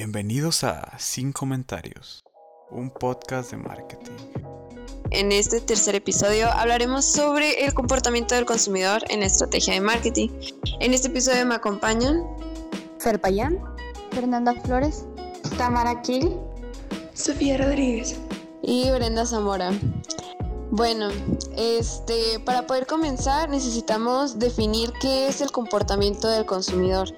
Bienvenidos a Sin Comentarios, un podcast de marketing. En este tercer episodio hablaremos sobre el comportamiento del consumidor en la estrategia de marketing. En este episodio me acompañan Fer Payán, Fernanda Flores, Tamara Kill, Sofía Rodríguez y Brenda Zamora. Bueno, este, para poder comenzar necesitamos definir qué es el comportamiento del consumidor.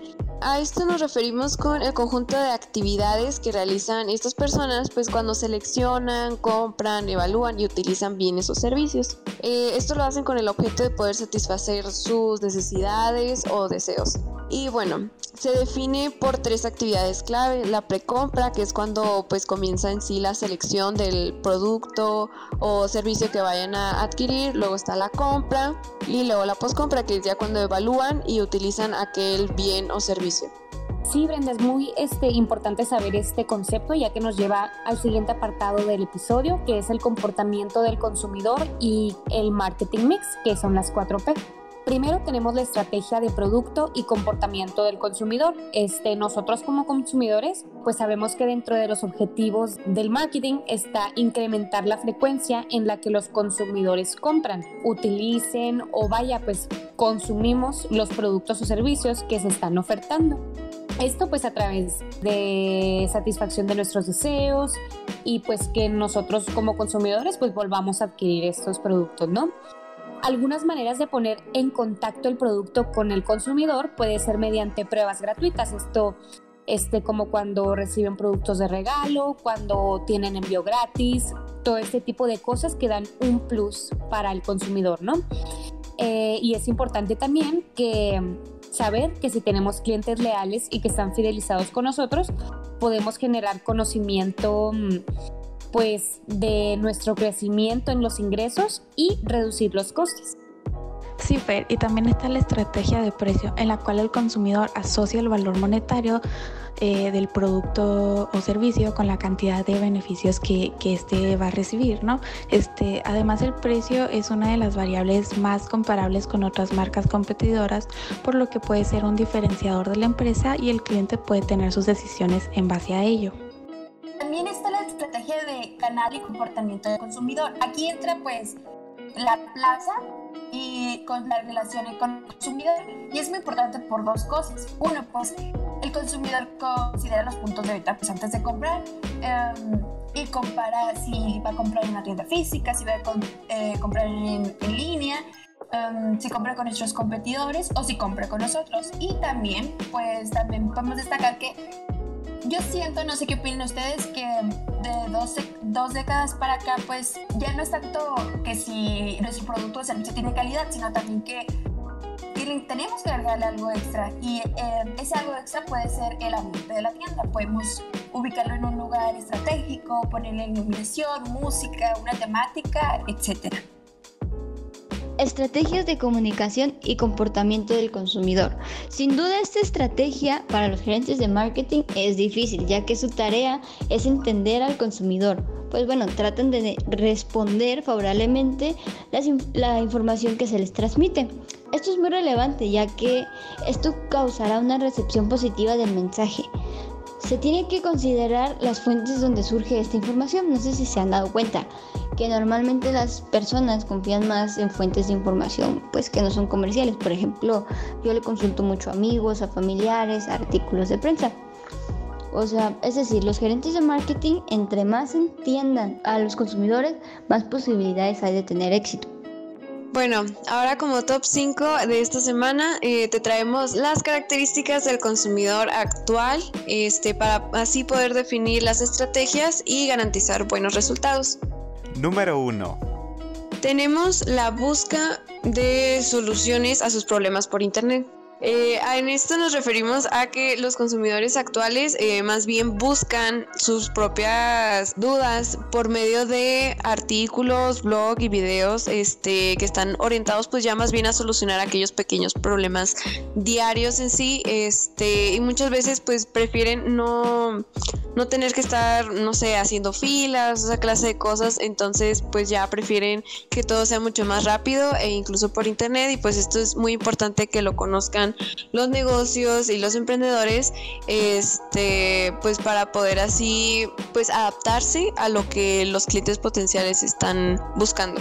A esto nos referimos con el conjunto de actividades que realizan estas personas, pues cuando seleccionan, compran, evalúan y utilizan bienes o servicios. Eh, esto lo hacen con el objeto de poder satisfacer sus necesidades o deseos. Y bueno, se define por tres actividades clave. La precompra, que es cuando pues comienza en sí la selección del producto o servicio que vayan a adquirir. Luego está la compra y luego la postcompra, que es ya cuando evalúan y utilizan aquel bien o servicio. Sí, Brenda, es muy este, importante saber este concepto ya que nos lleva al siguiente apartado del episodio, que es el comportamiento del consumidor y el marketing mix, que son las 4P. Primero tenemos la estrategia de producto y comportamiento del consumidor. Este, nosotros como consumidores, pues sabemos que dentro de los objetivos del marketing está incrementar la frecuencia en la que los consumidores compran, utilicen o vaya, pues consumimos los productos o servicios que se están ofertando. Esto pues a través de satisfacción de nuestros deseos y pues que nosotros como consumidores pues volvamos a adquirir estos productos, ¿no? Algunas maneras de poner en contacto el producto con el consumidor puede ser mediante pruebas gratuitas. Esto este, como cuando reciben productos de regalo, cuando tienen envío gratis, todo este tipo de cosas que dan un plus para el consumidor, ¿no? Eh, y es importante también que saber que si tenemos clientes leales y que están fidelizados con nosotros, podemos generar conocimiento mm, pues de nuestro crecimiento en los ingresos y reducir los costes. Sí, Fer, y también está la estrategia de precio en la cual el consumidor asocia el valor monetario eh, del producto o servicio con la cantidad de beneficios que, que este va a recibir, ¿no? Este, además, el precio es una de las variables más comparables con otras marcas competidoras, por lo que puede ser un diferenciador de la empresa y el cliente puede tener sus decisiones en base a ello. Estrategia de canal y comportamiento del consumidor. Aquí entra pues la plaza y con la relación con el consumidor. Y es muy importante por dos cosas. Uno, pues el consumidor considera los puntos de venta pues, antes de comprar em, y compara si va a comprar en una tienda física, si va a eh, comprar en, en línea. Um, si compra con nuestros competidores o si compra con nosotros. Y también, pues también podemos destacar que yo siento, no sé qué opinan ustedes, que de dos, dos, décadas para acá, pues ya no es tanto que si nuestro producto o servicio tiene calidad, sino también que, tenemos que agregarle algo extra. Y eh, ese algo extra puede ser el ambiente de la tienda. Podemos ubicarlo en un lugar estratégico, ponerle iluminación, música, una temática, etcétera. Estrategias de comunicación y comportamiento del consumidor. Sin duda esta estrategia para los gerentes de marketing es difícil, ya que su tarea es entender al consumidor. Pues bueno, tratan de responder favorablemente la información que se les transmite. Esto es muy relevante, ya que esto causará una recepción positiva del mensaje. Se tiene que considerar las fuentes donde surge esta información. No sé si se han dado cuenta que normalmente las personas confían más en fuentes de información pues que no son comerciales. Por ejemplo, yo le consulto mucho a amigos, a familiares, a artículos de prensa. O sea, es decir, los gerentes de marketing, entre más entiendan a los consumidores, más posibilidades hay de tener éxito. Bueno, ahora como top 5 de esta semana eh, te traemos las características del consumidor actual este, para así poder definir las estrategias y garantizar buenos resultados. Número 1. Tenemos la búsqueda de soluciones a sus problemas por Internet. Eh, en esto nos referimos a que los consumidores actuales eh, más bien buscan sus propias dudas por medio de artículos, blog y videos este, que están orientados pues ya más bien a solucionar aquellos pequeños problemas diarios en sí este, y muchas veces pues prefieren no, no tener que estar, no sé, haciendo filas, esa clase de cosas, entonces pues ya prefieren que todo sea mucho más rápido e incluso por internet. Y pues esto es muy importante que lo conozcan los negocios y los emprendedores, este, pues para poder así, pues adaptarse a lo que los clientes potenciales están buscando.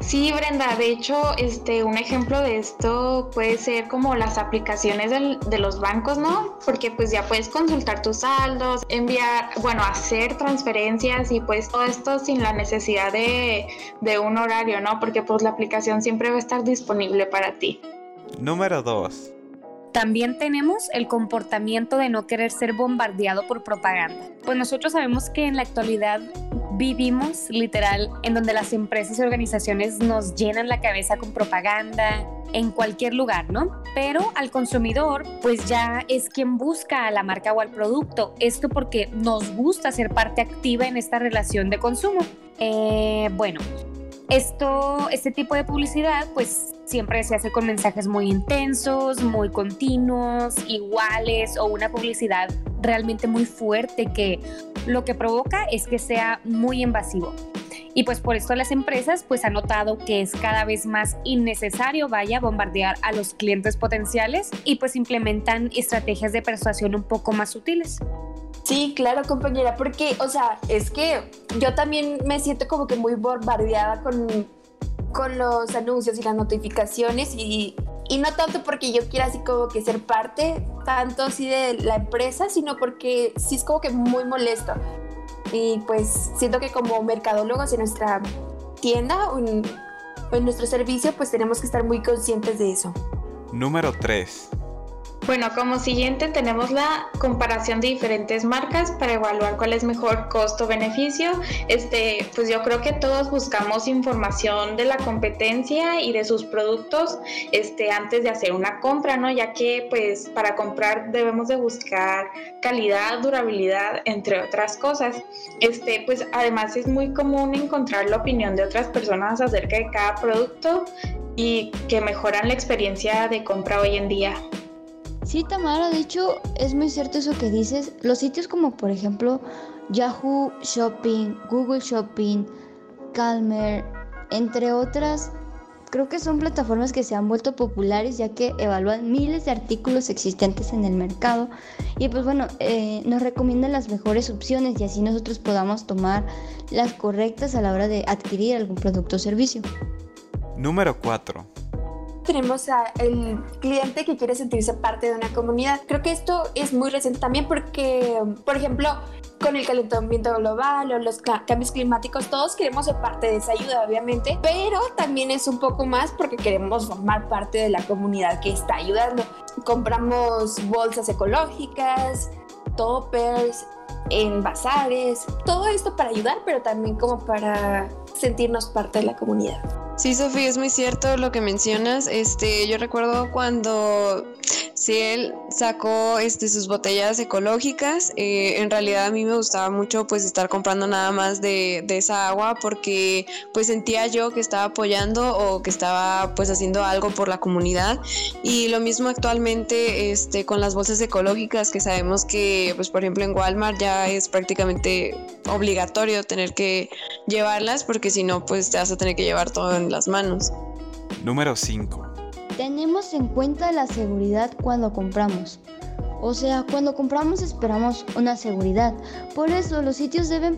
Sí, Brenda, de hecho, este, un ejemplo de esto puede ser como las aplicaciones de los bancos, ¿no? Porque pues ya puedes consultar tus saldos, enviar, bueno, hacer transferencias y pues todo esto sin la necesidad de, de un horario, ¿no? Porque pues la aplicación siempre va a estar disponible para ti. Número 2. También tenemos el comportamiento de no querer ser bombardeado por propaganda. Pues nosotros sabemos que en la actualidad vivimos literal en donde las empresas y organizaciones nos llenan la cabeza con propaganda en cualquier lugar, ¿no? Pero al consumidor pues ya es quien busca a la marca o al producto. Esto porque nos gusta ser parte activa en esta relación de consumo. Eh, bueno, esto, este tipo de publicidad, pues siempre se hace con mensajes muy intensos, muy continuos, iguales o una publicidad realmente muy fuerte que lo que provoca es que sea muy invasivo. Y pues por esto las empresas pues han notado que es cada vez más innecesario vaya a bombardear a los clientes potenciales y pues implementan estrategias de persuasión un poco más sutiles. Sí, claro, compañera, porque, o sea, es que yo también me siento como que muy bombardeada con, con los anuncios y las notificaciones y, y no tanto porque yo quiera así como que ser parte, tanto así de la empresa, sino porque sí es como que muy molesto. Y pues siento que como mercadólogos en nuestra tienda o en, o en nuestro servicio, pues tenemos que estar muy conscientes de eso. Número 3. Bueno, como siguiente tenemos la comparación de diferentes marcas para evaluar cuál es mejor costo-beneficio. Este, pues yo creo que todos buscamos información de la competencia y de sus productos este, antes de hacer una compra, ¿no? Ya que pues para comprar debemos de buscar calidad, durabilidad, entre otras cosas. Este, pues además es muy común encontrar la opinión de otras personas acerca de cada producto y que mejoran la experiencia de compra hoy en día. Sí, Tamara, de hecho es muy cierto eso que dices. Los sitios como por ejemplo Yahoo Shopping, Google Shopping, Calmer, entre otras, creo que son plataformas que se han vuelto populares ya que evalúan miles de artículos existentes en el mercado y pues bueno, eh, nos recomiendan las mejores opciones y así nosotros podamos tomar las correctas a la hora de adquirir algún producto o servicio. Número 4 tenemos al cliente que quiere sentirse parte de una comunidad. Creo que esto es muy reciente también porque, por ejemplo, con el calentamiento global o los cambios climáticos, todos queremos ser parte de esa ayuda, obviamente, pero también es un poco más porque queremos formar parte de la comunidad que está ayudando. Compramos bolsas ecológicas, toppers, en bazares, todo esto para ayudar, pero también como para sentirnos parte de la comunidad. Sí, Sofía, es muy cierto lo que mencionas. Este, yo recuerdo cuando si él sacó este, sus botellas ecológicas. Eh, en realidad a mí me gustaba mucho pues estar comprando nada más de, de, esa agua porque pues sentía yo que estaba apoyando o que estaba pues haciendo algo por la comunidad. Y lo mismo actualmente este, con las bolsas ecológicas que sabemos que pues por ejemplo en Walmart ya es prácticamente obligatorio tener que llevarlas porque si no pues te vas a tener que llevar todo en las manos. Número 5. Tenemos en cuenta la seguridad cuando compramos. O sea, cuando compramos esperamos una seguridad. Por eso los sitios deben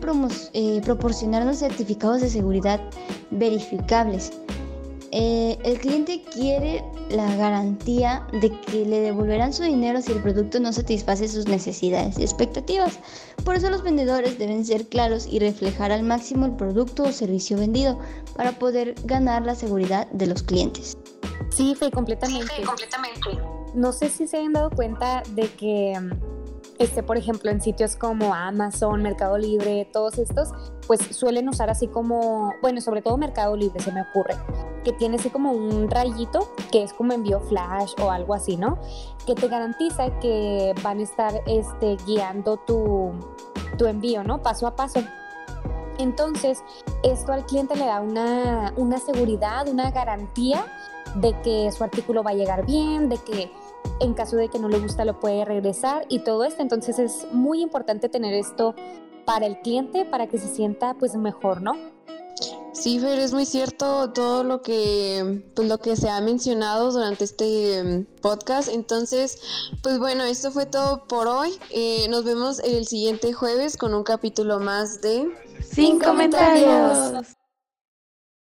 eh, proporcionarnos certificados de seguridad verificables. Eh, el cliente quiere la garantía de que le devolverán su dinero si el producto no satisface sus necesidades y expectativas. Por eso los vendedores deben ser claros y reflejar al máximo el producto o servicio vendido para poder ganar la seguridad de los clientes. Sí, fue completamente. Sí, completamente. No sé si se han dado cuenta de que, mm, este, por ejemplo, en sitios como Amazon, Mercado Libre, todos estos, pues suelen usar así como, bueno, sobre todo Mercado Libre se me ocurre, que tiene así como un rayito que es como envío flash o algo así, ¿no? Que te garantiza que van a estar este, guiando tu, tu envío, ¿no? Paso a paso. Entonces, esto al cliente le da una, una seguridad, una garantía de que su artículo va a llegar bien, de que en caso de que no le gusta lo puede regresar y todo esto. Entonces es muy importante tener esto para el cliente para que se sienta pues mejor, ¿no? Sí, Fer, es muy cierto todo lo que, pues, lo que se ha mencionado durante este em, podcast. Entonces, pues bueno, esto fue todo por hoy. Eh, nos vemos el siguiente jueves con un capítulo más de... Sin comentarios.